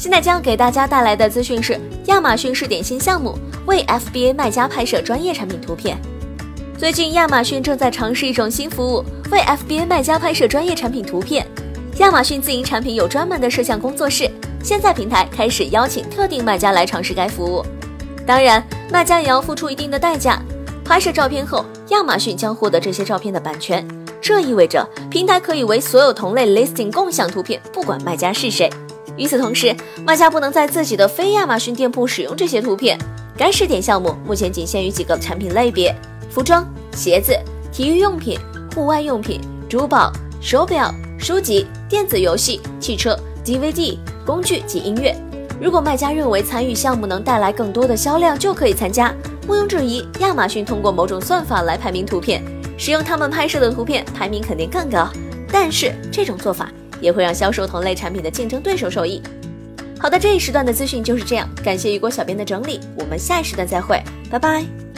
现在将给大家带来的资讯是：亚马逊试点新项目，为 FBA 卖家拍摄专业产品图片。最近，亚马逊正在尝试一种新服务，为 FBA 卖家拍摄专业产品图片。亚马逊自营产品有专门的摄像工作室，现在平台开始邀请特定卖家来尝试该服务。当然，卖家也要付出一定的代价。拍摄照片后，亚马逊将获得这些照片的版权，这意味着平台可以为所有同类 listing 共享图片，不管卖家是谁。与此同时，卖家不能在自己的非亚马逊店铺使用这些图片。该试点项目目前仅限于几个产品类别：服装、鞋子、体育用品、户外用品、珠宝、手表、书籍、电子游戏、汽车、DVD、工具及音乐。如果卖家认为参与项目能带来更多的销量，就可以参加。毋庸置疑，亚马逊通过某种算法来排名图片，使用他们拍摄的图片，排名肯定更高。但是这种做法也会让销售同类产品的竞争对手受益。好的，这一时段的资讯就是这样，感谢雨果小编的整理，我们下一时段再会，拜拜。